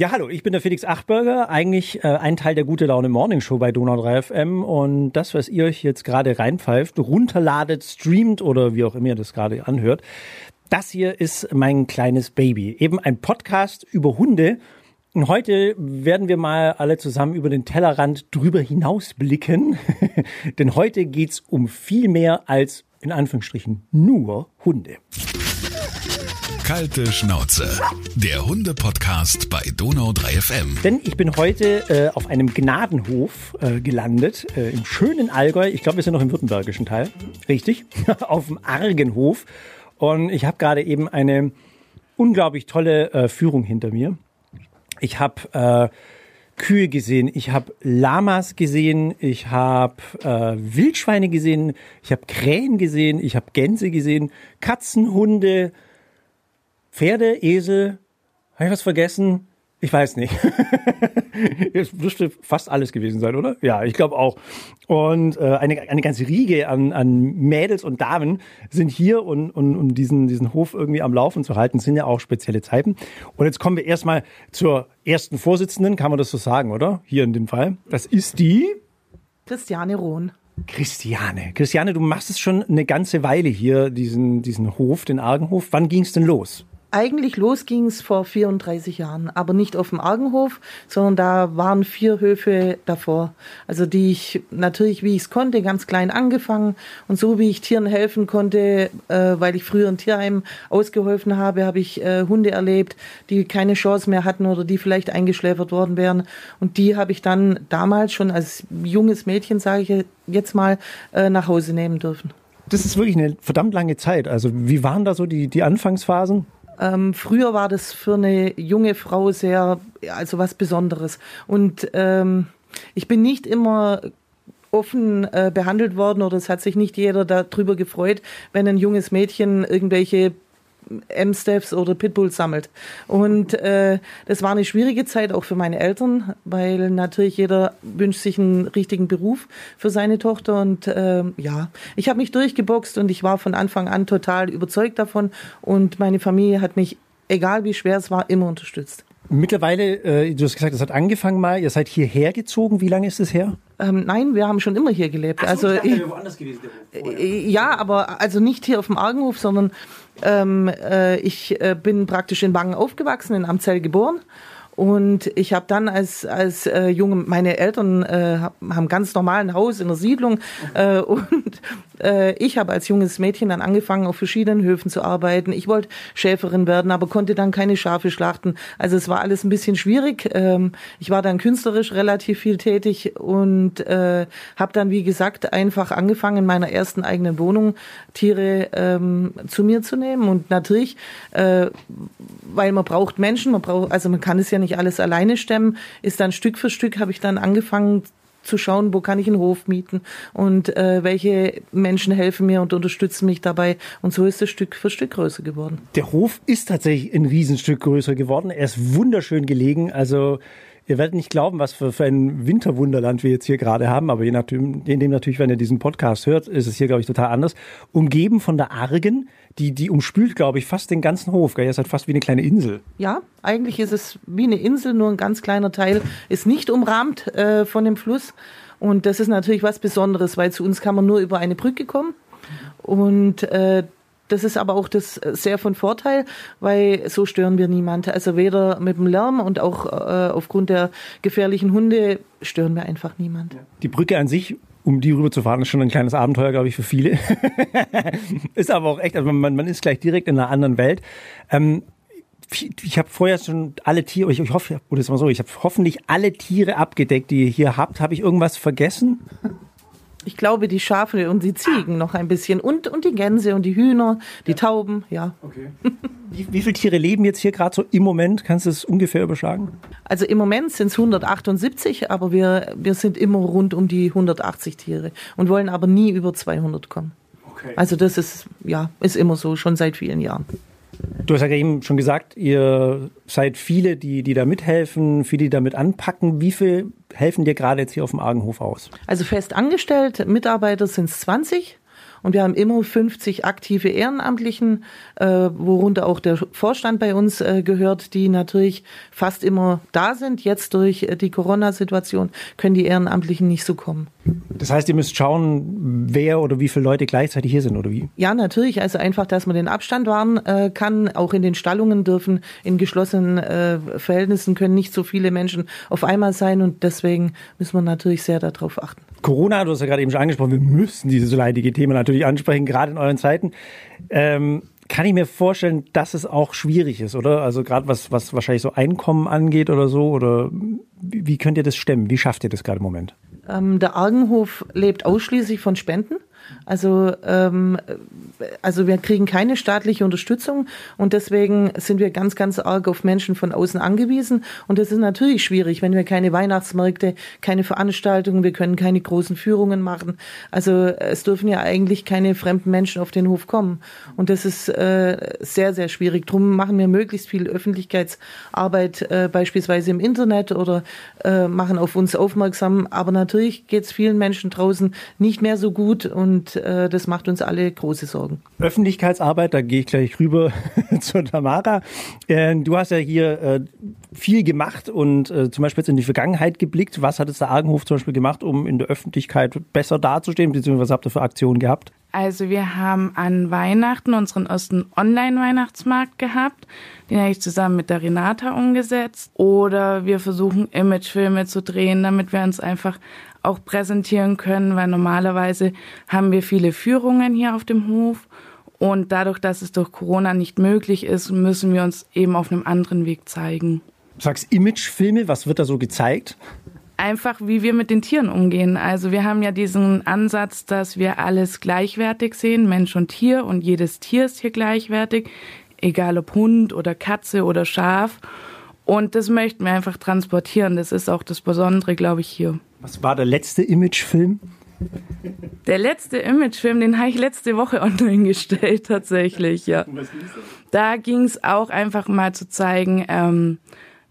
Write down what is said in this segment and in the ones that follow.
Ja, hallo, ich bin der Felix Achberger, eigentlich äh, ein Teil der Gute Laune Morning Show bei Donau 3 FM und das, was ihr euch jetzt gerade reinpfeift, runterladet, streamt oder wie auch immer ihr das gerade anhört, das hier ist mein kleines Baby, eben ein Podcast über Hunde. Und heute werden wir mal alle zusammen über den Tellerrand drüber hinaus blicken, denn heute geht's um viel mehr als in Anführungsstrichen nur Hunde. Kalte Schnauze. Der Hunde-Podcast bei Donau 3 FM. Denn ich bin heute äh, auf einem Gnadenhof äh, gelandet, äh, im schönen Allgäu. Ich glaube, wir sind noch im württembergischen Teil. Richtig. auf dem Argenhof. Und ich habe gerade eben eine unglaublich tolle äh, Führung hinter mir. Ich habe äh, Kühe gesehen, ich habe Lamas gesehen, ich habe äh, Wildschweine gesehen, ich habe Krähen gesehen, ich habe Gänse gesehen, Katzen, Hunde, Pferde, Esel, habe ich was vergessen? Ich weiß nicht. Es dürfte fast alles gewesen sein, oder? Ja, ich glaube auch. Und äh, eine, eine ganze Riege an, an Mädels und Damen sind hier und, und, und diesen, diesen Hof irgendwie am Laufen zu halten. Das sind ja auch spezielle Zeiten. Und jetzt kommen wir erstmal zur ersten Vorsitzenden, kann man das so sagen, oder? Hier in dem Fall. Das ist die Christiane Rohn. Christiane. Christiane, du machst es schon eine ganze Weile hier, diesen, diesen Hof, den Argenhof. Wann ging es denn los? Eigentlich los ging es vor 34 Jahren, aber nicht auf dem Argenhof, sondern da waren vier Höfe davor. Also die ich natürlich, wie ich es konnte, ganz klein angefangen und so wie ich Tieren helfen konnte, äh, weil ich früher ein Tierheim ausgeholfen habe, habe ich äh, Hunde erlebt, die keine Chance mehr hatten oder die vielleicht eingeschläfert worden wären. Und die habe ich dann damals schon als junges Mädchen, sage ich jetzt mal, äh, nach Hause nehmen dürfen. Das ist wirklich eine verdammt lange Zeit. Also wie waren da so die, die Anfangsphasen? Ähm, früher war das für eine junge Frau sehr, also was Besonderes. Und ähm, ich bin nicht immer offen äh, behandelt worden oder es hat sich nicht jeder darüber gefreut, wenn ein junges Mädchen irgendwelche M-Steps oder Pitbulls sammelt. Und äh, das war eine schwierige Zeit auch für meine Eltern, weil natürlich jeder wünscht sich einen richtigen Beruf für seine Tochter. Und äh, ja, ich habe mich durchgeboxt und ich war von Anfang an total überzeugt davon. Und meine Familie hat mich, egal wie schwer es war, immer unterstützt. Mittlerweile, äh, du hast gesagt, es hat angefangen mal, ihr seid hierher gezogen. Wie lange ist es her? Ähm, nein, wir haben schon immer hier gelebt. Ach so, also ich dachte, woanders gewesen, der Hof äh, ja, aber also nicht hier auf dem Argenhof, sondern ähm, äh, ich äh, bin praktisch in Wangen aufgewachsen, in Amzell geboren. Und ich habe dann als, als äh, junge, meine Eltern äh, haben ganz normal ein Haus in der Siedlung äh, und äh, ich habe als junges Mädchen dann angefangen, auf verschiedenen Höfen zu arbeiten. Ich wollte Schäferin werden, aber konnte dann keine Schafe schlachten. Also es war alles ein bisschen schwierig. Ähm, ich war dann künstlerisch relativ viel tätig und äh, habe dann, wie gesagt, einfach angefangen, in meiner ersten eigenen Wohnung Tiere ähm, zu mir zu nehmen. Und natürlich, äh, weil man braucht Menschen, man braucht, also man kann es ja nicht alles alleine stemmen, ist dann Stück für Stück habe ich dann angefangen zu schauen, wo kann ich einen Hof mieten und äh, welche Menschen helfen mir und unterstützen mich dabei. Und so ist es Stück für Stück größer geworden. Der Hof ist tatsächlich ein Riesenstück größer geworden. Er ist wunderschön gelegen. Also Ihr werdet nicht glauben, was für, für ein Winterwunderland wir jetzt hier gerade haben, aber je nachdem, in dem natürlich, wenn ihr diesen Podcast hört, ist es hier, glaube ich, total anders. Umgeben von der Argen, die, die umspült, glaube ich, fast den ganzen Hof. Gell? Ihr seid fast wie eine kleine Insel. Ja, eigentlich ist es wie eine Insel, nur ein ganz kleiner Teil ist nicht umrahmt äh, von dem Fluss. Und das ist natürlich was Besonderes, weil zu uns kann man nur über eine Brücke kommen. Und äh, das ist aber auch das äh, sehr von Vorteil, weil so stören wir niemand. Also weder mit dem Lärm und auch äh, aufgrund der gefährlichen Hunde stören wir einfach niemand. Die Brücke an sich um die rüber zu fahren, ist schon ein kleines Abenteuer, glaube ich, für viele. ist aber auch echt, also man, man ist gleich direkt in einer anderen Welt. Ähm, ich habe vorher schon alle Tiere, ich, ich hoffe, oder ist mal so, ich habe hoffentlich alle Tiere abgedeckt, die ihr hier habt. Habe ich irgendwas vergessen? Ich glaube, die Schafe und die Ziegen noch ein bisschen und, und die Gänse und die Hühner, die ja. Tauben, ja. Okay. Wie, wie viele Tiere leben jetzt hier gerade so im Moment? Kannst du es ungefähr überschlagen? Also im Moment sind es 178, aber wir, wir sind immer rund um die 180 Tiere und wollen aber nie über 200 kommen. Okay. Also das ist, ja, ist immer so, schon seit vielen Jahren. Du hast ja eben schon gesagt, ihr seid viele, die, die da mithelfen, viele, die damit anpacken. Wie viel helfen dir gerade jetzt hier auf dem Argenhof aus? Also fest angestellt, Mitarbeiter sind es 20 und wir haben immer 50 aktive Ehrenamtlichen, äh, worunter auch der Vorstand bei uns äh, gehört, die natürlich fast immer da sind. Jetzt durch äh, die Corona-Situation können die Ehrenamtlichen nicht so kommen. Das heißt, ihr müsst schauen, wer oder wie viele Leute gleichzeitig hier sind oder wie? Ja, natürlich. Also einfach, dass man den Abstand wahren äh, kann. Auch in den Stallungen dürfen in geschlossenen äh, Verhältnissen können nicht so viele Menschen auf einmal sein und deswegen müssen wir natürlich sehr darauf achten. Corona, du hast ja gerade eben schon angesprochen, wir müssen dieses leidige Thema natürlich ansprechen, gerade in euren Zeiten. Ähm, kann ich mir vorstellen, dass es auch schwierig ist, oder? Also gerade was, was wahrscheinlich so Einkommen angeht oder so, oder wie, könnt ihr das stemmen? Wie schafft ihr das gerade im Moment? Ähm, der Argenhof lebt ausschließlich von Spenden. Also, ähm, also wir kriegen keine staatliche Unterstützung und deswegen sind wir ganz, ganz arg auf Menschen von außen angewiesen. Und das ist natürlich schwierig, wenn wir keine Weihnachtsmärkte, keine Veranstaltungen, wir können keine großen Führungen machen. Also es dürfen ja eigentlich keine fremden Menschen auf den Hof kommen. Und das ist äh, sehr, sehr schwierig. Drum machen wir möglichst viel Öffentlichkeitsarbeit, äh, beispielsweise im Internet oder äh, machen auf uns aufmerksam. Aber natürlich geht es vielen Menschen draußen nicht mehr so gut und und äh, das macht uns alle große Sorgen. Öffentlichkeitsarbeit, da gehe ich gleich rüber zur Tamara. Äh, du hast ja hier äh, viel gemacht und äh, zum Beispiel jetzt in die Vergangenheit geblickt. Was hat es der Argenhof zum Beispiel gemacht, um in der Öffentlichkeit besser dazustehen, beziehungsweise was habt ihr für Aktionen gehabt? Also wir haben an Weihnachten unseren ersten Online-Weihnachtsmarkt gehabt. Den habe ich zusammen mit der Renata umgesetzt. Oder wir versuchen Imagefilme zu drehen, damit wir uns einfach auch präsentieren können, weil normalerweise haben wir viele Führungen hier auf dem Hof und dadurch, dass es durch Corona nicht möglich ist, müssen wir uns eben auf einem anderen Weg zeigen. Du sagst Imagefilme, was wird da so gezeigt? Einfach, wie wir mit den Tieren umgehen. Also wir haben ja diesen Ansatz, dass wir alles gleichwertig sehen, Mensch und Tier, und jedes Tier ist hier gleichwertig, egal ob Hund oder Katze oder Schaf. Und das möchten wir einfach transportieren. Das ist auch das Besondere, glaube ich, hier. Was war der letzte Imagefilm? Der letzte Imagefilm, den habe ich letzte Woche online gestellt, tatsächlich, ja. Da ging es auch einfach mal zu zeigen, ähm,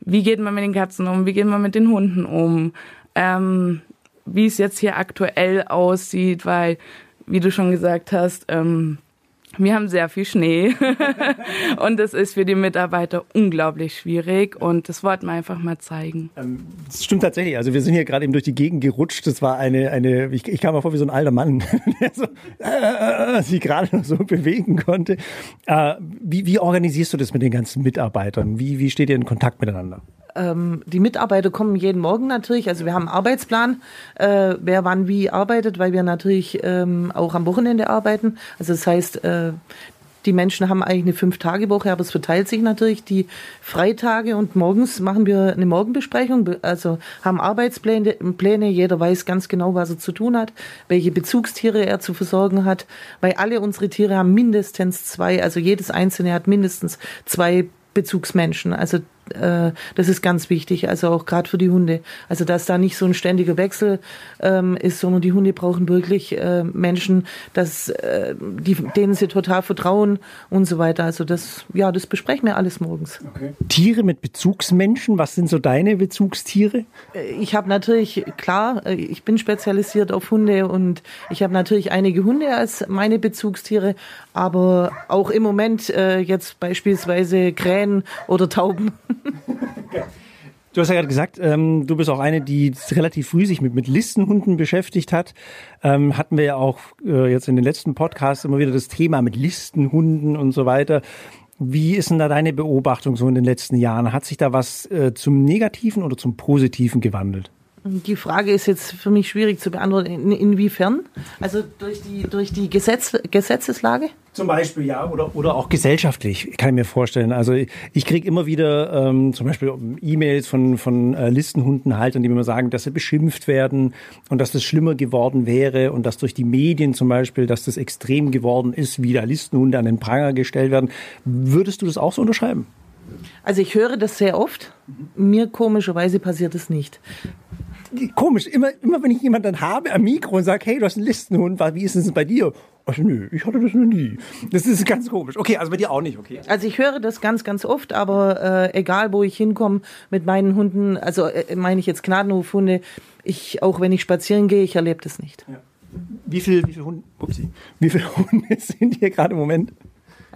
wie geht man mit den Katzen um, wie geht man mit den Hunden um, ähm, wie es jetzt hier aktuell aussieht, weil, wie du schon gesagt hast, ähm, wir haben sehr viel Schnee und das ist für die Mitarbeiter unglaublich schwierig und das wollten wir einfach mal zeigen. Ähm, das stimmt tatsächlich. Also wir sind hier gerade eben durch die Gegend gerutscht. Das war eine, eine ich, ich kam mir vor wie so ein alter Mann, der so, äh, sich gerade noch so bewegen konnte. Äh, wie, wie organisierst du das mit den ganzen Mitarbeitern? Wie, wie steht ihr in Kontakt miteinander? Ähm, die Mitarbeiter kommen jeden Morgen natürlich. Also wir haben einen Arbeitsplan, äh, wer wann wie arbeitet, weil wir natürlich ähm, auch am Wochenende arbeiten. Also das heißt, äh, die Menschen haben eigentlich eine Fünf-Tage-Woche, aber es verteilt sich natürlich die Freitage und morgens machen wir eine Morgenbesprechung, also haben Arbeitspläne, Pläne, jeder weiß ganz genau, was er zu tun hat, welche Bezugstiere er zu versorgen hat, weil alle unsere Tiere haben mindestens zwei, also jedes einzelne hat mindestens zwei Bezugsmenschen. Also äh, das ist ganz wichtig, also auch gerade für die Hunde. Also dass da nicht so ein ständiger Wechsel ähm, ist, sondern die Hunde brauchen wirklich äh, Menschen, dass, äh, die, denen sie total vertrauen und so weiter. Also das, ja, das besprechen wir alles morgens. Okay. Tiere mit Bezugsmenschen, was sind so deine Bezugstiere? Äh, ich habe natürlich, klar, äh, ich bin spezialisiert auf Hunde und ich habe natürlich einige Hunde als meine Bezugstiere, aber auch im Moment äh, jetzt beispielsweise Krähen oder Tauben. Du hast ja gerade gesagt, ähm, du bist auch eine, die relativ früh sich mit, mit Listenhunden beschäftigt hat. Ähm, hatten wir ja auch äh, jetzt in den letzten Podcasts immer wieder das Thema mit Listenhunden und so weiter. Wie ist denn da deine Beobachtung so in den letzten Jahren? Hat sich da was äh, zum Negativen oder zum Positiven gewandelt? Die Frage ist jetzt für mich schwierig zu beantworten. In, inwiefern? Also durch die, durch die Gesetz, Gesetzeslage? Zum Beispiel, ja, oder, oder auch gesellschaftlich, kann ich mir vorstellen. Also ich, ich kriege immer wieder ähm, zum Beispiel E-Mails von, von äh, Listenhundenhaltern, die mir sagen, dass sie beschimpft werden und dass das schlimmer geworden wäre und dass durch die Medien zum Beispiel, dass das extrem geworden ist, wie da Listenhunde an den Pranger gestellt werden. Würdest du das auch so unterschreiben? Also ich höre das sehr oft. Mir komischerweise passiert es nicht komisch, immer, immer wenn ich jemanden habe am Mikro und sage, hey, du hast einen Listenhund, wie ist es bei dir? Ach nö, ich hatte das noch nie. Das ist ganz komisch. Okay, also bei dir auch nicht, okay. Also ich höre das ganz, ganz oft, aber äh, egal wo ich hinkomme mit meinen Hunden, also äh, meine ich jetzt Gnadenhofhunde, ich, auch wenn ich spazieren gehe, ich erlebe das nicht. Ja. Wie viele wie viel Hunde, wie viel Hunde sind hier gerade im Moment?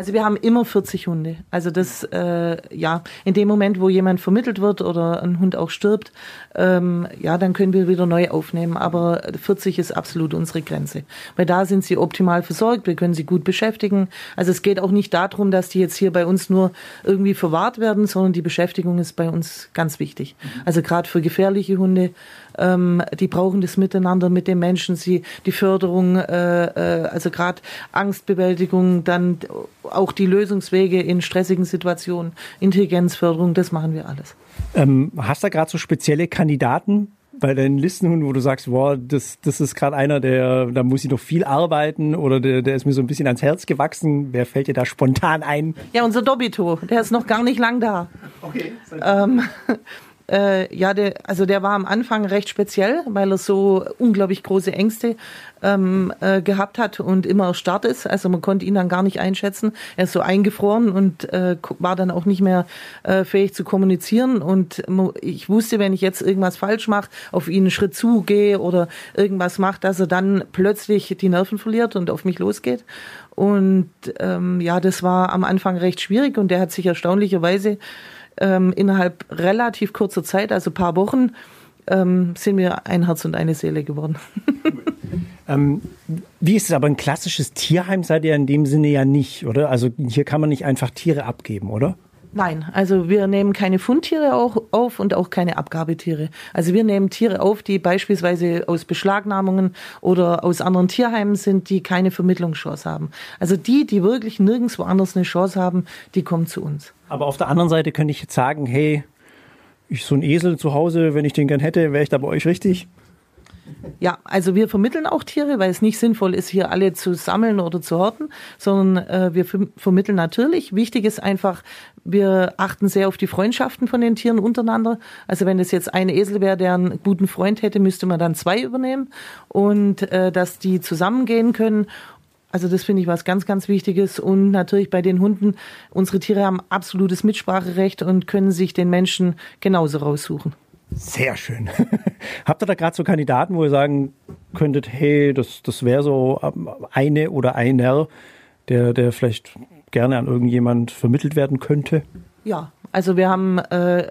Also wir haben immer 40 Hunde. Also das, äh, ja, in dem Moment, wo jemand vermittelt wird oder ein Hund auch stirbt, ähm, ja, dann können wir wieder neu aufnehmen. Aber 40 ist absolut unsere Grenze. Weil da sind sie optimal versorgt, wir können sie gut beschäftigen. Also es geht auch nicht darum, dass die jetzt hier bei uns nur irgendwie verwahrt werden, sondern die Beschäftigung ist bei uns ganz wichtig. Also gerade für gefährliche Hunde ähm, die brauchen das Miteinander mit den Menschen, sie die Förderung, äh, äh, also gerade Angstbewältigung, dann auch die Lösungswege in stressigen Situationen, Intelligenzförderung, das machen wir alles. Ähm, hast du gerade so spezielle Kandidaten bei deinen Listenhunden, wo du sagst, wow, das, das ist gerade einer, der, da muss ich noch viel arbeiten oder der, der ist mir so ein bisschen ans Herz gewachsen. Wer fällt dir da spontan ein? Ja, unser Dobito, der ist noch gar nicht lang da. Okay. Ähm, äh, ja, der, also der war am Anfang recht speziell, weil er so unglaublich große Ängste ähm, äh, gehabt hat und immer erstarrt ist. Also man konnte ihn dann gar nicht einschätzen. Er ist so eingefroren und äh, war dann auch nicht mehr äh, fähig zu kommunizieren. Und ich wusste, wenn ich jetzt irgendwas falsch mache, auf ihn einen Schritt zugehe oder irgendwas mache, dass er dann plötzlich die Nerven verliert und auf mich losgeht. Und ähm, ja, das war am Anfang recht schwierig und der hat sich erstaunlicherweise ähm, innerhalb relativ kurzer Zeit, also paar Wochen, ähm, sind wir ein Herz und eine Seele geworden. ähm, wie ist es aber ein klassisches Tierheim seid ihr in dem Sinne ja nicht, oder? Also hier kann man nicht einfach Tiere abgeben, oder? Nein, also wir nehmen keine Fundtiere auch auf und auch keine Abgabetiere. Also wir nehmen Tiere auf, die beispielsweise aus Beschlagnahmungen oder aus anderen Tierheimen sind, die keine Vermittlungschance haben. Also die, die wirklich nirgendwo anders eine Chance haben, die kommen zu uns. Aber auf der anderen Seite könnte ich jetzt sagen, hey, ich so ein Esel zu Hause, wenn ich den gern hätte, wäre ich da bei euch richtig? Ja, also wir vermitteln auch Tiere, weil es nicht sinnvoll ist, hier alle zu sammeln oder zu horten, sondern äh, wir vermitteln natürlich. Wichtig ist einfach, wir achten sehr auf die Freundschaften von den Tieren untereinander. Also wenn es jetzt ein Esel wäre, der einen guten Freund hätte, müsste man dann zwei übernehmen und äh, dass die zusammengehen können. Also das finde ich was ganz, ganz Wichtiges. Und natürlich bei den Hunden, unsere Tiere haben absolutes Mitspracherecht und können sich den Menschen genauso raussuchen. Sehr schön. Habt ihr da gerade so Kandidaten, wo ihr sagen könntet, hey, das, das wäre so ähm, eine oder einer, der, der vielleicht gerne an irgendjemand vermittelt werden könnte? Ja, also wir haben äh,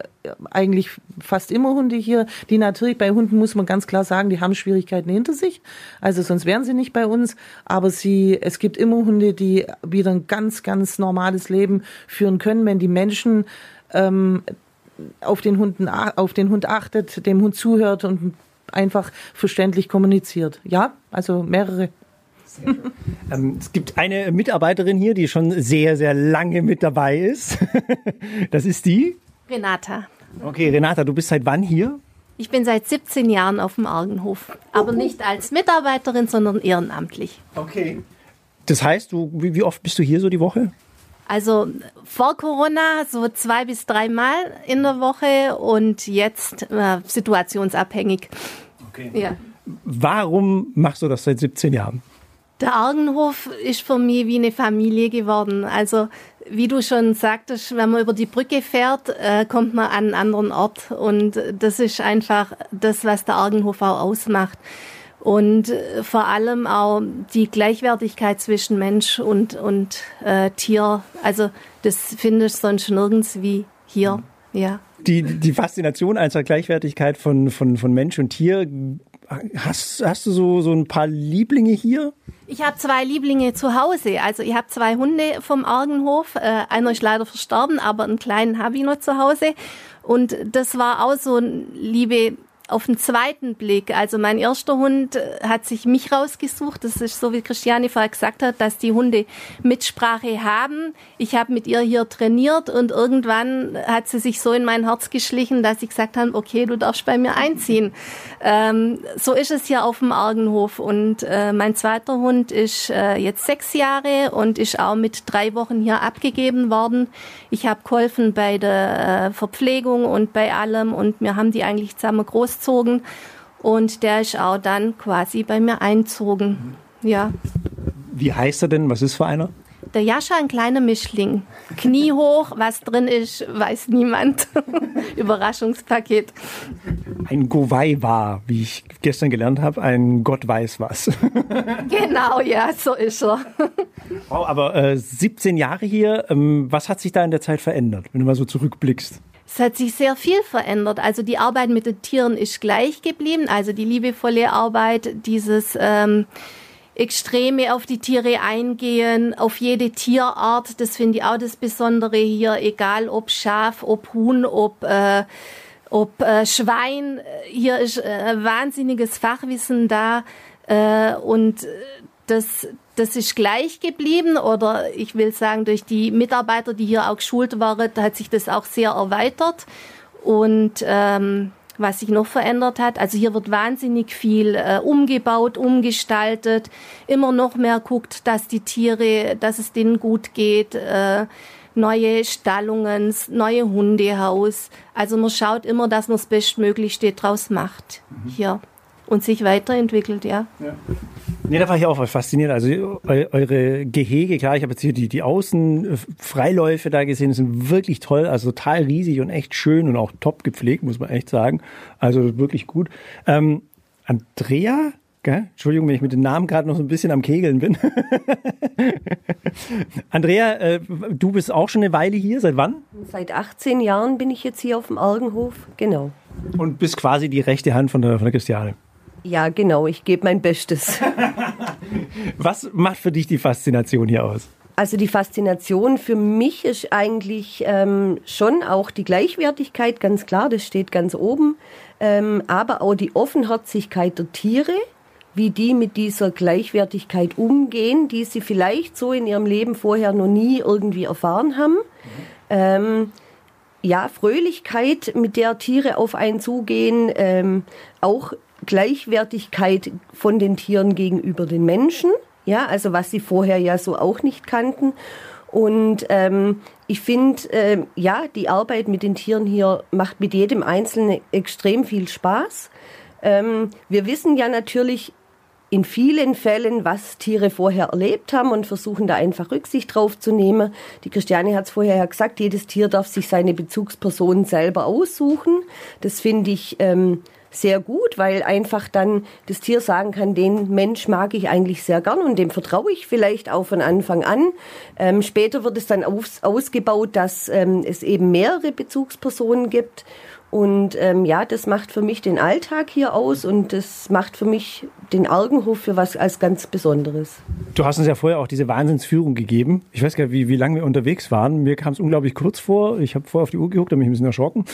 eigentlich fast immer Hunde hier, die natürlich bei Hunden muss man ganz klar sagen, die haben Schwierigkeiten hinter sich. Also sonst wären sie nicht bei uns. Aber sie, es gibt immer Hunde, die wieder ein ganz, ganz normales Leben führen können, wenn die Menschen ähm, auf den, Hunden, auf den Hund achtet, dem Hund zuhört und einfach verständlich kommuniziert. Ja, also mehrere. ähm, es gibt eine Mitarbeiterin hier, die schon sehr, sehr lange mit dabei ist. das ist die? Renata. Okay, Renata, du bist seit wann hier? Ich bin seit 17 Jahren auf dem Argenhof, aber nicht als Mitarbeiterin, sondern ehrenamtlich. Okay. Das heißt, du, wie, wie oft bist du hier so die Woche? Also vor Corona so zwei bis dreimal in der Woche und jetzt äh, situationsabhängig. Okay. Ja. Warum machst du das seit 17 Jahren? Der Argenhof ist für mich wie eine Familie geworden. Also wie du schon sagtest, wenn man über die Brücke fährt, äh, kommt man an einen anderen Ort. Und das ist einfach das, was der Argenhof auch ausmacht und äh, vor allem auch die Gleichwertigkeit zwischen Mensch und, und äh, Tier. Also das finde ich sonst nirgends wie hier. Mhm. Ja. Die, die Faszination einer Gleichwertigkeit von, von, von Mensch und Tier. Hast, hast du so, so ein paar Lieblinge hier? Ich habe zwei Lieblinge zu Hause. Also ich habe zwei Hunde vom Argenhof. Äh, einer ist leider verstorben, aber einen kleinen habe ich noch zu Hause. Und das war auch so ein Liebe auf den zweiten Blick. Also mein erster Hund äh, hat sich mich rausgesucht. Das ist so, wie Christiane vorher gesagt hat, dass die Hunde Mitsprache haben. Ich habe mit ihr hier trainiert und irgendwann hat sie sich so in mein Herz geschlichen, dass ich gesagt habe, okay, du darfst bei mir einziehen. Ähm, so ist es hier auf dem Argenhof. Und äh, mein zweiter Hund ist äh, jetzt sechs Jahre und ist auch mit drei Wochen hier abgegeben worden. Ich habe geholfen bei der äh, Verpflegung und bei allem und wir haben die eigentlich zusammen groß ausgezogen und der ist auch dann quasi bei mir einzogen. Ja. Wie heißt er denn? Was ist für einer? der Jascha ein kleiner Mischling. Knie hoch, was drin ist, weiß niemand. Überraschungspaket. Ein Gowei war, wie ich gestern gelernt habe, ein Gott weiß was. genau, ja, so ist er. Wow, aber äh, 17 Jahre hier, ähm, was hat sich da in der Zeit verändert, wenn du mal so zurückblickst? Es hat sich sehr viel verändert. Also die Arbeit mit den Tieren ist gleich geblieben. Also die liebevolle Arbeit, dieses ähm, Extreme auf die Tiere eingehen, auf jede Tierart. Das finde ich auch das Besondere hier, egal ob Schaf, ob Huhn, ob äh, ob äh, Schwein. Hier ist äh, wahnsinniges Fachwissen da äh, und das das ist gleich geblieben oder ich will sagen, durch die Mitarbeiter, die hier auch geschult waren, hat sich das auch sehr erweitert. Und ähm, was sich noch verändert hat, also hier wird wahnsinnig viel äh, umgebaut, umgestaltet, immer noch mehr guckt, dass die Tiere, dass es denen gut geht. Äh, neue Stallungen, neue Hundehaus. Also man schaut immer, dass man das Bestmöglichste draus macht mhm. hier und sich weiterentwickelt, ja. ja. Nee, da war ich auch fasziniert. Also eure Gehege, klar, ich habe jetzt hier die, die Außenfreiläufe da gesehen, sind wirklich toll, also total riesig und echt schön und auch top gepflegt, muss man echt sagen. Also wirklich gut. Ähm, Andrea, Gell? Entschuldigung, wenn ich mit dem Namen gerade noch so ein bisschen am Kegeln bin. Andrea, äh, du bist auch schon eine Weile hier. Seit wann? Seit 18 Jahren bin ich jetzt hier auf dem Argenhof, genau. Und bist quasi die rechte Hand von der, von der Christiane. Ja, genau, ich gebe mein Bestes. Was macht für dich die Faszination hier aus? Also die Faszination für mich ist eigentlich ähm, schon auch die Gleichwertigkeit, ganz klar, das steht ganz oben, ähm, aber auch die Offenherzigkeit der Tiere, wie die mit dieser Gleichwertigkeit umgehen, die sie vielleicht so in ihrem Leben vorher noch nie irgendwie erfahren haben. Ähm, ja, Fröhlichkeit, mit der Tiere auf einen zugehen, ähm, auch Gleichwertigkeit von den Tieren gegenüber den Menschen, ja, also was sie vorher ja so auch nicht kannten. Und ähm, ich finde, äh, ja, die Arbeit mit den Tieren hier macht mit jedem Einzelnen extrem viel Spaß. Ähm, wir wissen ja natürlich in vielen Fällen, was Tiere vorher erlebt haben und versuchen da einfach Rücksicht drauf zu nehmen. Die Christiane hat es vorher ja gesagt, jedes Tier darf sich seine Bezugsperson selber aussuchen. Das finde ich ähm, sehr gut, weil einfach dann das Tier sagen kann, den Mensch mag ich eigentlich sehr gern und dem vertraue ich vielleicht auch von Anfang an. Ähm, später wird es dann aus, ausgebaut, dass ähm, es eben mehrere Bezugspersonen gibt und ähm, ja, das macht für mich den Alltag hier aus und das macht für mich den Argenhof für was als ganz Besonderes. Du hast uns ja vorher auch diese Wahnsinnsführung gegeben. Ich weiß gar nicht, wie, wie lange wir unterwegs waren. Mir kam es unglaublich kurz vor. Ich habe vorher auf die Uhr geguckt, da bin ich ein bisschen erschrocken.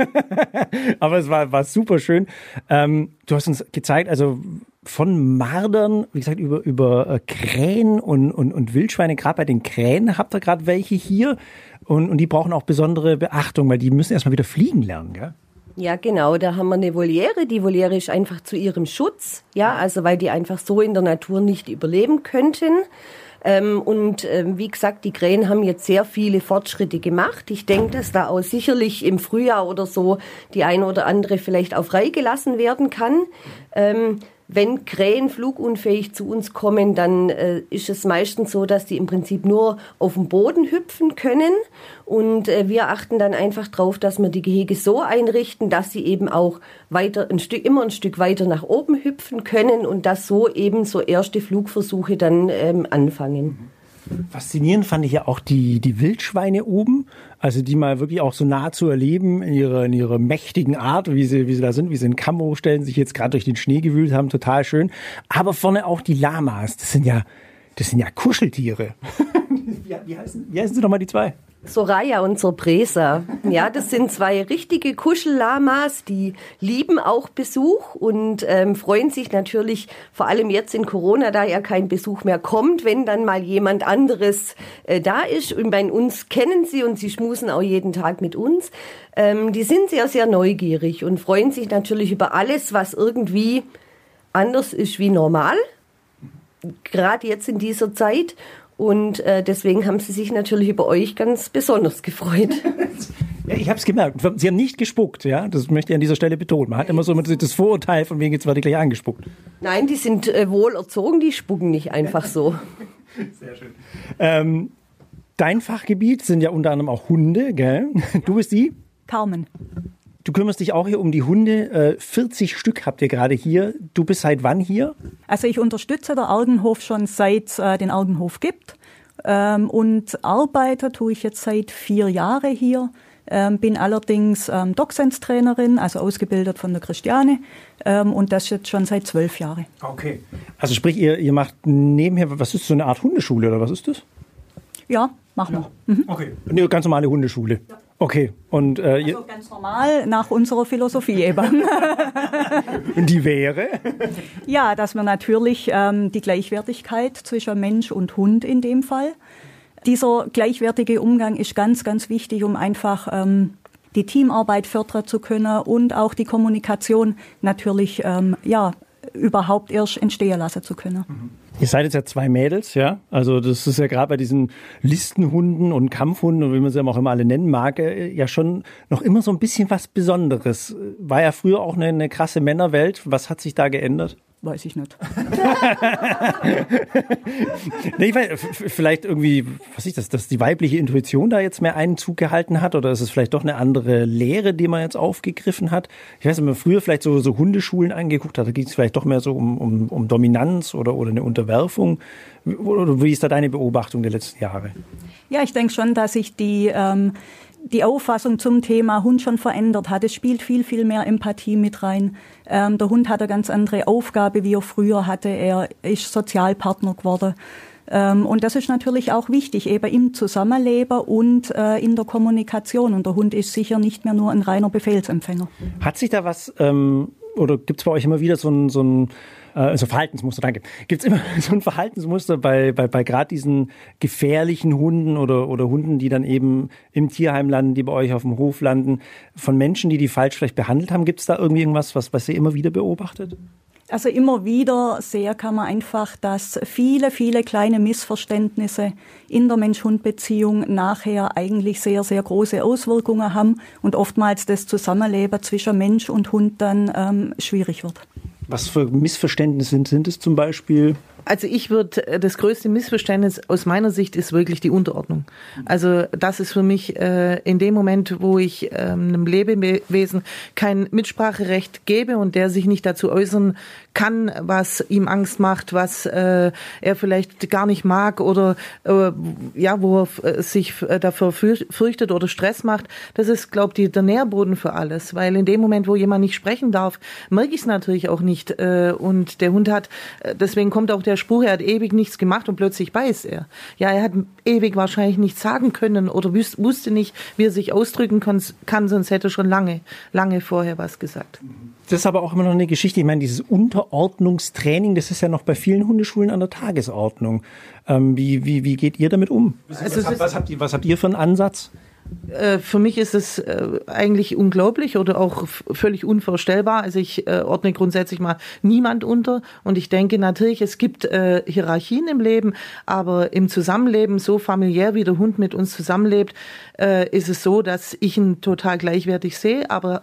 Aber es war, war super schön. Ähm, du hast uns gezeigt, also von Mardern, wie gesagt, über, über äh, Krähen und, und, und Wildschweine. Gerade bei den Krähen habt ihr gerade welche hier. Und, und die brauchen auch besondere Beachtung, weil die müssen erstmal wieder fliegen lernen, gell? Ja, genau. Da haben wir eine Voliere. Die Voliere ist einfach zu ihrem Schutz. Ja, also weil die einfach so in der Natur nicht überleben könnten. Ähm, und ähm, wie gesagt, die Krähen haben jetzt sehr viele Fortschritte gemacht. Ich denke, dass da auch sicherlich im Frühjahr oder so die eine oder andere vielleicht auch freigelassen werden kann. Ähm, wenn Krähen flugunfähig zu uns kommen, dann äh, ist es meistens so, dass die im Prinzip nur auf dem Boden hüpfen können. Und äh, wir achten dann einfach darauf, dass wir die Gehege so einrichten, dass sie eben auch weiter ein Stück, immer ein Stück weiter nach oben hüpfen können und dass so eben so erste Flugversuche dann ähm, anfangen. Faszinierend fand ich ja auch die, die Wildschweine oben, also die mal wirklich auch so nah zu erleben in ihrer, in ihrer mächtigen Art, wie sie, wie sie da sind, wie sie in Kamm hochstellen, sich jetzt gerade durch den Schnee gewühlt haben, total schön. Aber vorne auch die Lamas, das sind ja, das sind ja Kuscheltiere. wie, wie, heißen, wie heißen sie nochmal die zwei? Soraya und Sorpresa. Ja, das sind zwei richtige Kuschellamas, die lieben auch Besuch und ähm, freuen sich natürlich, vor allem jetzt in Corona, da ja kein Besuch mehr kommt, wenn dann mal jemand anderes äh, da ist. Und bei uns kennen sie und sie schmusen auch jeden Tag mit uns. Ähm, die sind sehr, sehr neugierig und freuen sich natürlich über alles, was irgendwie anders ist wie normal. Gerade jetzt in dieser Zeit. Und äh, deswegen haben sie sich natürlich über euch ganz besonders gefreut. Ja, ich habe es gemerkt. Sie haben nicht gespuckt, ja. Das möchte ich an dieser Stelle betonen. Man hat immer so das Vorurteil, von wegen jetzt war die gleich angespuckt. Nein, die sind äh, wohl erzogen, die spucken nicht einfach so. Sehr schön. Ähm, dein Fachgebiet sind ja unter anderem auch Hunde, gell? Du bist die? Carmen. Du kümmerst dich auch hier um die Hunde. Äh, 40 Stück habt ihr gerade hier. Du bist seit wann hier? Also ich unterstütze der Argenhof schon seit es äh, den Argenhof gibt. Ähm, und arbeite tue ich jetzt seit vier Jahren hier. Ähm, bin allerdings ähm, DocSense-Trainerin, also ausgebildet von der Christiane. Ähm, und das jetzt schon seit zwölf Jahren. Okay. Also sprich, ihr, ihr macht nebenher, was ist so eine Art Hundeschule oder was ist das? Ja, machen wir. Mhm. Okay. Eine ganz normale Hundeschule. Okay. Und, äh, ihr, Also ganz normal nach unserer Philosophie eben. und die wäre? ja, dass wir natürlich ähm, die Gleichwertigkeit zwischen Mensch und Hund in dem Fall. Dieser gleichwertige Umgang ist ganz, ganz wichtig, um einfach ähm, die Teamarbeit fördern zu können und auch die Kommunikation natürlich ähm, ja überhaupt erst entstehen lassen zu können. Ihr seid jetzt ja zwei Mädels, ja. Also das ist ja gerade bei diesen Listenhunden und Kampfhunden und wie man sie auch immer alle nennen mag, äh, ja schon noch immer so ein bisschen was Besonderes. War ja früher auch eine, eine krasse Männerwelt. Was hat sich da geändert? Weiß ich nicht. Nee, ich weiß, vielleicht irgendwie, was ist das, dass die weibliche Intuition da jetzt mehr Einzug gehalten hat oder ist es vielleicht doch eine andere Lehre, die man jetzt aufgegriffen hat? Ich weiß wenn man früher vielleicht so, so Hundeschulen angeguckt hat, da ging es vielleicht doch mehr so um, um, um Dominanz oder, oder eine Unterwerfung. Oder wie ist da deine Beobachtung der letzten Jahre? Ja, ich denke schon, dass sich die, ähm, die Auffassung zum Thema Hund schon verändert hat. Es spielt viel, viel mehr Empathie mit rein. Ähm, der Hund hat eine ganz andere Aufgabe, wie er früher hatte. Er ist Sozialpartner geworden. Ähm, und das ist natürlich auch wichtig, eben im Zusammenleben und äh, in der Kommunikation. Und der Hund ist sicher nicht mehr nur ein reiner Befehlsempfänger. Hat sich da was, ähm, oder gibt es bei euch immer wieder so ein, so ein äh, so Verhaltensmuster, danke. Gibt es immer so ein Verhaltensmuster bei, bei, bei gerade diesen gefährlichen Hunden oder, oder Hunden, die dann eben im Tierheim landen, die bei euch auf dem Hof landen, von Menschen, die die falsch vielleicht behandelt haben? Gibt es da irgendwie irgendwas, was, was ihr immer wieder beobachtet? Also immer wieder sehr kann man einfach, dass viele, viele kleine Missverständnisse in der Mensch-Hund-Beziehung nachher eigentlich sehr, sehr große Auswirkungen haben und oftmals das Zusammenleben zwischen Mensch und Hund dann ähm, schwierig wird. Was für Missverständnisse sind, sind es zum Beispiel? Also ich würde, das größte Missverständnis aus meiner Sicht ist wirklich die Unterordnung. Also das ist für mich äh, in dem Moment, wo ich ähm, einem Lebewesen kein Mitspracherecht gebe und der sich nicht dazu äußern kann, was ihm Angst macht, was äh, er vielleicht gar nicht mag oder äh, ja, wo er äh, sich äh, dafür für- fürchtet oder Stress macht, das ist, glaube ich, der Nährboden für alles. Weil in dem Moment, wo jemand nicht sprechen darf, merke ich es natürlich auch nicht. Äh, und der Hund hat, äh, deswegen kommt auch der Spruch, er hat ewig nichts gemacht und plötzlich beißt er. Ja, er hat ewig wahrscheinlich nichts sagen können oder wusste nicht, wie er sich ausdrücken kann, sonst hätte er schon lange, lange vorher was gesagt. Das ist aber auch immer noch eine Geschichte. Ich meine, dieses Unterordnungstraining, das ist ja noch bei vielen Hundeschulen an der Tagesordnung. Ähm, wie, wie, wie geht ihr damit um? Also was, habt- was, habt ihr, was habt ihr für einen Ansatz? Äh, für mich ist es äh, eigentlich unglaublich oder auch völlig unvorstellbar. Also ich äh, ordne grundsätzlich mal niemand unter und ich denke natürlich, es gibt Hierarchien im Leben, aber im Zusammenleben, so familiär wie der Hund mit uns zusammenlebt, ist es so, dass ich ihn total gleichwertig sehe, aber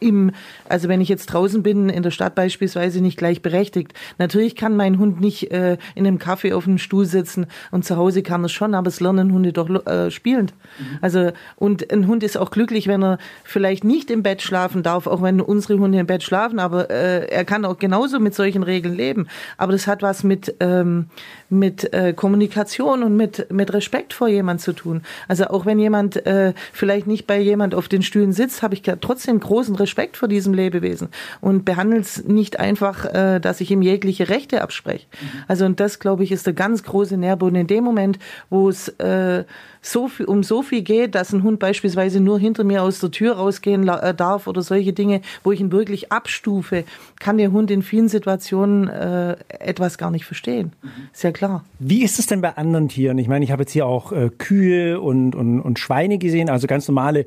im, also wenn ich jetzt draußen bin, in der Stadt beispielsweise, nicht gleichberechtigt. Natürlich kann mein Hund nicht äh, in einem Kaffee auf einem Stuhl sitzen und zu Hause kann er schon, aber es lernen Hunde doch äh, spielend. Also und ein Hund ist auch glücklich, wenn er vielleicht nicht im Bett schlafen darf, auch wenn unsere Hunde im Bett schlafen, aber äh, er kann auch genauso mit solchen Regeln leben. Aber das hat was mit ähm, mit äh, Kommunikation und mit mit Respekt vor jemand zu tun. Also auch wenn jemand äh, vielleicht nicht bei jemand auf den Stühlen sitzt, habe ich trotzdem großen Respekt vor diesem Lebewesen und behandle es nicht einfach, äh, dass ich ihm jegliche Rechte abspreche. Also und das, glaube ich, ist der ganz große Nährboden in dem Moment, wo es äh, so viel, um so viel geht, dass ein Hund beispielsweise nur hinter mir aus der Tür rausgehen äh, darf oder solche Dinge, wo ich ihn wirklich abstufe, kann der Hund in vielen Situationen äh, etwas gar nicht verstehen. Ist ja klar. Wie ist es denn bei anderen Tieren? Ich meine, ich habe jetzt hier auch äh, Kühe und, und, und Schweine gesehen, also ganz normale,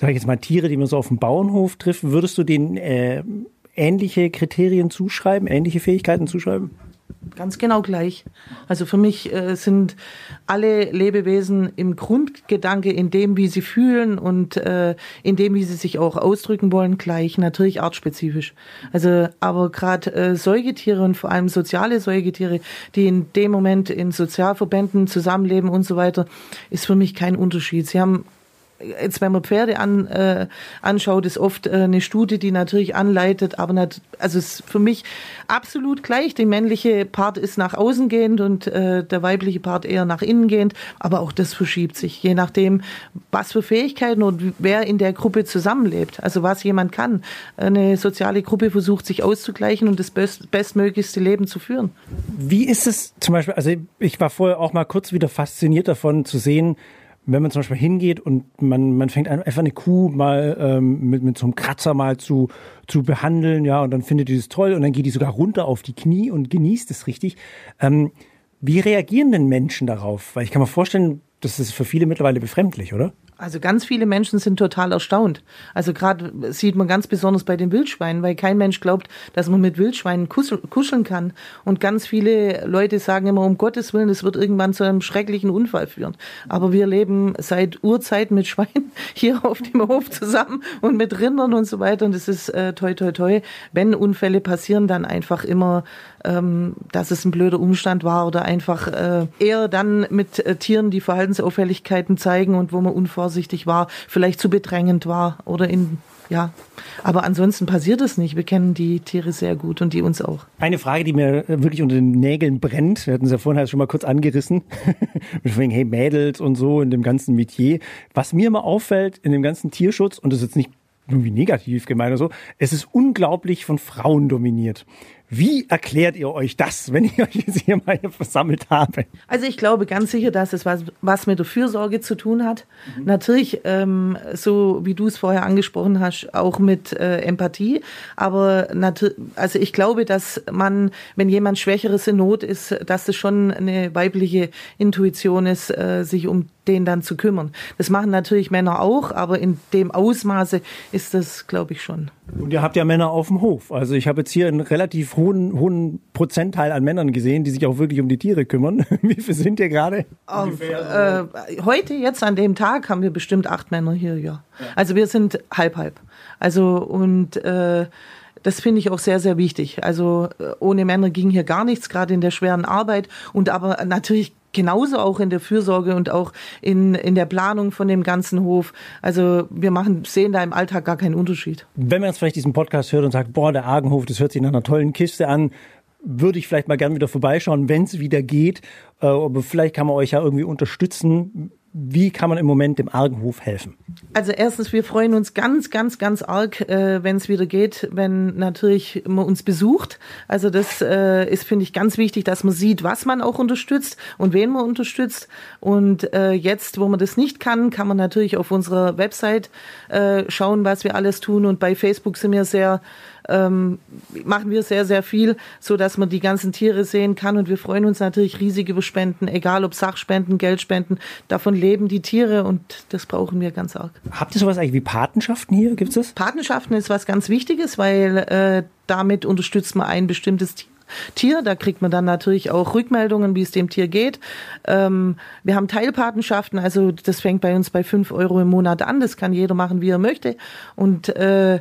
sage ich jetzt mal, Tiere, die man so auf dem Bauernhof trifft. Würdest du denen äh, ähnliche Kriterien zuschreiben, ähnliche Fähigkeiten zuschreiben? Ganz genau gleich. Also für mich äh, sind alle Lebewesen im Grundgedanke in dem, wie sie fühlen und äh, in dem, wie sie sich auch ausdrücken wollen, gleich. Natürlich artspezifisch. Also aber gerade äh, Säugetiere und vor allem soziale Säugetiere, die in dem Moment in Sozialverbänden zusammenleben und so weiter, ist für mich kein Unterschied. Sie haben jetzt wenn man Pferde an, äh, anschaut, ist oft äh, eine Studie, die natürlich anleitet, aber nicht, also ist für mich absolut gleich. Der männliche Part ist nach außen gehend und äh, der weibliche Part eher nach innen gehend, aber auch das verschiebt sich, je nachdem, was für Fähigkeiten und wer in der Gruppe zusammenlebt, also was jemand kann. Eine soziale Gruppe versucht sich auszugleichen und das best, bestmöglichste Leben zu führen. Wie ist es zum Beispiel, also ich war vorher auch mal kurz wieder fasziniert davon zu sehen, wenn man zum Beispiel hingeht und man, man fängt an, einfach eine Kuh mal ähm, mit, mit so einem Kratzer mal zu, zu behandeln, ja, und dann findet die das toll und dann geht die sogar runter auf die Knie und genießt es richtig. Ähm, wie reagieren denn Menschen darauf? Weil ich kann mir vorstellen, das ist für viele mittlerweile befremdlich, oder? Also ganz viele Menschen sind total erstaunt. Also gerade sieht man ganz besonders bei den Wildschweinen, weil kein Mensch glaubt, dass man mit Wildschweinen kuscheln kann. Und ganz viele Leute sagen immer, um Gottes Willen, es wird irgendwann zu einem schrecklichen Unfall führen. Aber wir leben seit Urzeiten mit Schweinen hier auf dem Hof zusammen und mit Rindern und so weiter. Und es ist äh, toi toi toi. Wenn Unfälle passieren, dann einfach immer, ähm, dass es ein blöder Umstand war oder einfach äh, eher dann mit äh, Tieren, die Verhaltensauffälligkeiten zeigen und wo man unvorsichtig unvorsichtig war, vielleicht zu bedrängend war oder in ja, aber ansonsten passiert es nicht. Wir kennen die Tiere sehr gut und die uns auch. Eine Frage, die mir wirklich unter den Nägeln brennt, wir hatten es ja vorhin halt schon mal kurz angerissen, wegen, hey, Mädels und so in dem ganzen Metier. Was mir immer auffällt in dem ganzen Tierschutz, und das ist jetzt nicht irgendwie negativ gemeint oder so, es ist unglaublich von Frauen dominiert. Wie erklärt ihr euch das, wenn ich euch jetzt hier mal versammelt habe? Also ich glaube ganz sicher, dass es was, was mit der Fürsorge zu tun hat. Mhm. Natürlich, ähm, so wie du es vorher angesprochen hast, auch mit äh, Empathie. Aber also ich glaube, dass man, wenn jemand Schwächeres in Not ist, dass es schon eine weibliche Intuition ist, äh, sich um den dann zu kümmern. Das machen natürlich Männer auch, aber in dem Ausmaße ist das, glaube ich, schon. Und ihr habt ja Männer auf dem Hof. Also ich habe jetzt hier einen relativ hohen, hohen Prozentteil an Männern gesehen, die sich auch wirklich um die Tiere kümmern. Wie viel sind ihr gerade? Äh, heute, jetzt an dem Tag, haben wir bestimmt acht Männer hier, ja. ja. Also wir sind halb halb. Also und äh, das finde ich auch sehr, sehr wichtig. Also äh, ohne Männer ging hier gar nichts, gerade in der schweren Arbeit. Und aber natürlich genauso auch in der Fürsorge und auch in, in der Planung von dem ganzen Hof. Also wir machen, sehen da im Alltag gar keinen Unterschied. Wenn man jetzt vielleicht diesen Podcast hört und sagt, boah, der Argenhof, das hört sich nach einer tollen Kiste an, würde ich vielleicht mal gern wieder vorbeischauen, wenn es wieder geht. Äh, aber vielleicht kann man euch ja irgendwie unterstützen. Wie kann man im Moment dem Argenhof helfen? Also erstens, wir freuen uns ganz, ganz, ganz arg, äh, wenn es wieder geht, wenn natürlich man uns besucht. Also das äh, ist, finde ich, ganz wichtig, dass man sieht, was man auch unterstützt und wen man unterstützt. Und äh, jetzt, wo man das nicht kann, kann man natürlich auf unserer Website äh, schauen, was wir alles tun. Und bei Facebook sind wir sehr ähm, machen wir sehr, sehr viel, so dass man die ganzen Tiere sehen kann. Und wir freuen uns natürlich riesig über Spenden, egal ob Sachspenden, Geldspenden. Davon leben die Tiere und das brauchen wir ganz arg. Habt ihr sowas eigentlich wie Patenschaften hier? Gibt es das? Patenschaften ist was ganz Wichtiges, weil äh, damit unterstützt man ein bestimmtes Tier. Tier. Da kriegt man dann natürlich auch Rückmeldungen, wie es dem Tier geht. Ähm, wir haben Teilpatenschaften, also das fängt bei uns bei fünf Euro im Monat an. Das kann jeder machen, wie er möchte. Und äh,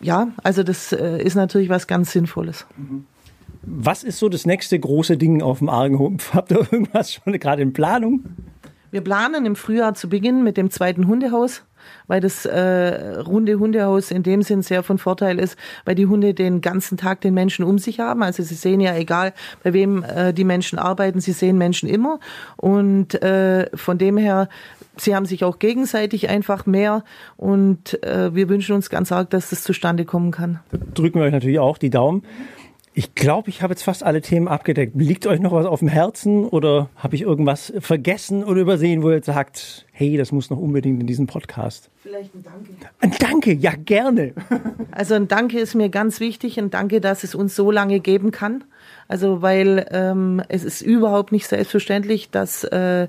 ja, also das äh, ist natürlich was ganz Sinnvolles. Was ist so das nächste große Ding auf dem Argenhof? Habt ihr irgendwas schon gerade in Planung? Wir planen im Frühjahr zu beginnen mit dem zweiten Hundehaus, weil das äh, runde Hundehaus in dem Sinn sehr von Vorteil ist, weil die Hunde den ganzen Tag den Menschen um sich haben. Also sie sehen ja, egal bei wem äh, die Menschen arbeiten, sie sehen Menschen immer. Und äh, von dem her sie haben sich auch gegenseitig einfach mehr und äh, wir wünschen uns ganz arg, dass das zustande kommen kann. Drücken wir euch natürlich auch die Daumen. Ich glaube, ich habe jetzt fast alle Themen abgedeckt. Liegt euch noch was auf dem Herzen oder habe ich irgendwas vergessen oder übersehen, wo ihr sagt, hey, das muss noch unbedingt in diesen Podcast? Vielleicht ein Danke. Ein Danke, ja gerne. Also ein Danke ist mir ganz wichtig. Ein Danke, dass es uns so lange geben kann. Also weil ähm, es ist überhaupt nicht selbstverständlich, dass äh,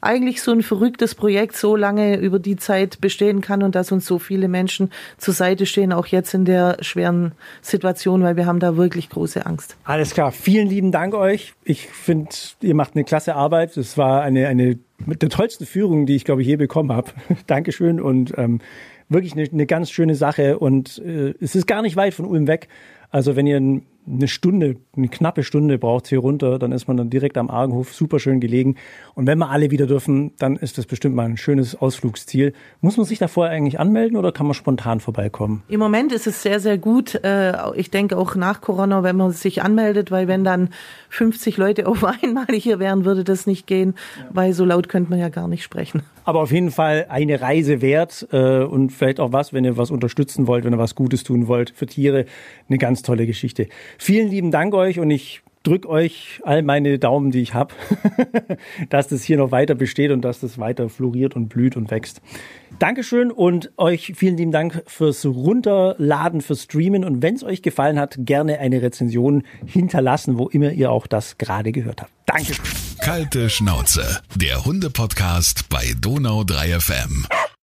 eigentlich so ein verrücktes Projekt so lange über die Zeit bestehen kann und dass uns so viele Menschen zur Seite stehen, auch jetzt in der schweren Situation, weil wir haben da wirklich große Angst. Alles klar. Vielen lieben Dank euch. Ich finde, ihr macht eine klasse Arbeit. Es war eine, eine mit der tollsten Führung, die ich glaube ich je bekommen habe. Dankeschön und ähm, wirklich eine, eine ganz schöne Sache und äh, es ist gar nicht weit von Ulm weg. Also wenn ihr eine Stunde, eine knappe Stunde braucht hier runter, dann ist man dann direkt am Argenhof, super schön gelegen. Und wenn wir alle wieder dürfen, dann ist das bestimmt mal ein schönes Ausflugsziel. Muss man sich da vorher eigentlich anmelden oder kann man spontan vorbeikommen? Im Moment ist es sehr, sehr gut. Äh, Ich denke auch nach Corona, wenn man sich anmeldet, weil wenn dann 50 Leute auf einmal hier wären, würde das nicht gehen, weil so laut könnte man ja gar nicht sprechen. Aber auf jeden Fall eine Reise wert äh, und vielleicht auch was, wenn ihr was unterstützen wollt, wenn ihr was Gutes tun wollt für Tiere. Eine ganz tolle Geschichte. Vielen lieben Dank euch und ich drück euch all meine Daumen, die ich habe, dass das hier noch weiter besteht und dass das weiter floriert und blüht und wächst. Dankeschön und euch vielen lieben Dank fürs Runterladen, fürs Streamen und wenn es euch gefallen hat, gerne eine Rezension hinterlassen, wo immer ihr auch das gerade gehört habt. Dankeschön. Kalte Schnauze, der Hunde-Podcast bei Donau 3 FM.